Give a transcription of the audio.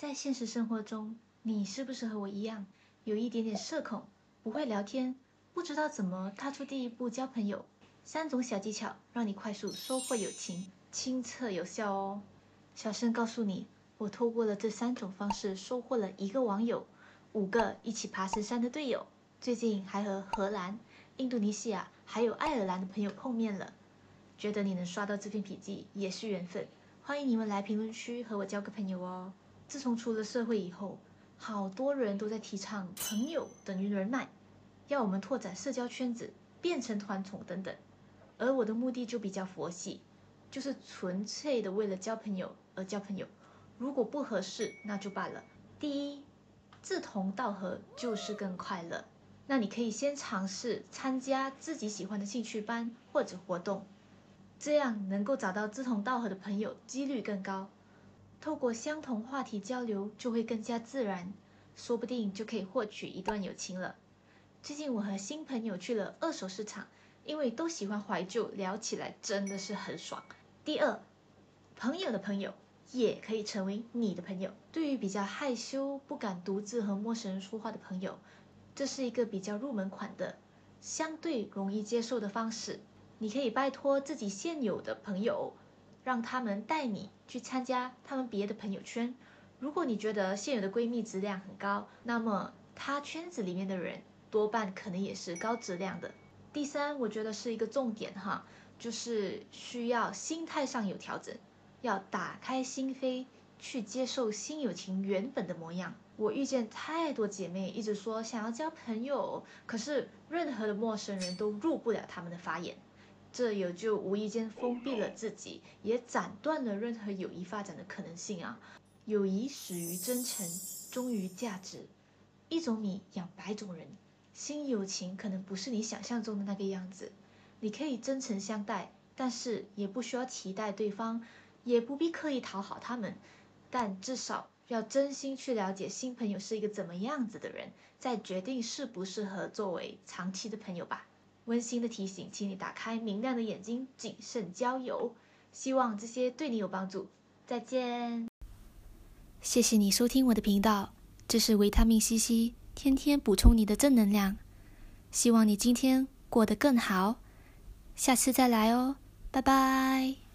在现实生活中，你是不是和我一样，有一点点社恐，不会聊天，不知道怎么踏出第一步交朋友？三种小技巧让你快速收获友情，亲测有效哦。小声告诉你，我透过了这三种方式收获了一个网友，五个一起爬神山的队友，最近还和荷兰、印度尼西亚还有爱尔兰的朋友碰面了。觉得你能刷到这篇笔记也是缘分，欢迎你们来评论区和我交个朋友哦。自从出了社会以后，好多人都在提倡朋友等于人脉，要我们拓展社交圈子，变成团宠等等。而我的目的就比较佛系，就是纯粹的为了交朋友而交朋友。如果不合适，那就罢了。第一，志同道合就是更快乐。那你可以先尝试参加自己喜欢的兴趣班或者活动。这样能够找到志同道合的朋友几率更高，透过相同话题交流就会更加自然，说不定就可以获取一段友情了。最近我和新朋友去了二手市场，因为都喜欢怀旧，聊起来真的是很爽。第二，朋友的朋友也可以成为你的朋友。对于比较害羞、不敢独自和陌生人说话的朋友，这是一个比较入门款的、相对容易接受的方式。你可以拜托自己现有的朋友，让他们带你去参加他们别的朋友圈。如果你觉得现有的闺蜜质量很高，那么她圈子里面的人多半可能也是高质量的。第三，我觉得是一个重点哈，就是需要心态上有调整，要打开心扉去接受新友情原本的模样。我遇见太多姐妹一直说想要交朋友，可是任何的陌生人都入不了他们的法眼。这也就无意间封闭了自己，也斩断了任何友谊发展的可能性啊！友谊始于真诚，忠于价值。一种米养百种人，新友情可能不是你想象中的那个样子。你可以真诚相待，但是也不需要期待对方，也不必刻意讨好他们。但至少要真心去了解新朋友是一个怎么样子的人，再决定适不适合作为长期的朋友吧。温馨的提醒，请你打开明亮的眼睛，谨慎交友。希望这些对你有帮助。再见。谢谢你收听我的频道，这是维他命 C C，天天补充你的正能量。希望你今天过得更好，下次再来哦，拜拜。